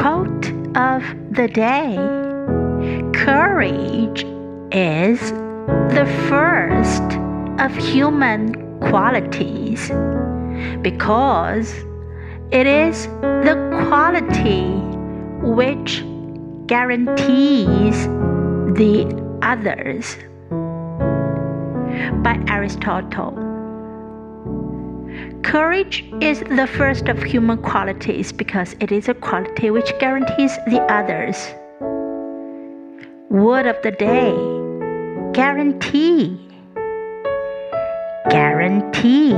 Quote of the day Courage is the first of human qualities because it is the quality which guarantees the others. By Aristotle. Courage is the first of human qualities because it is a quality which guarantees the others. Word of the day guarantee. Guarantee.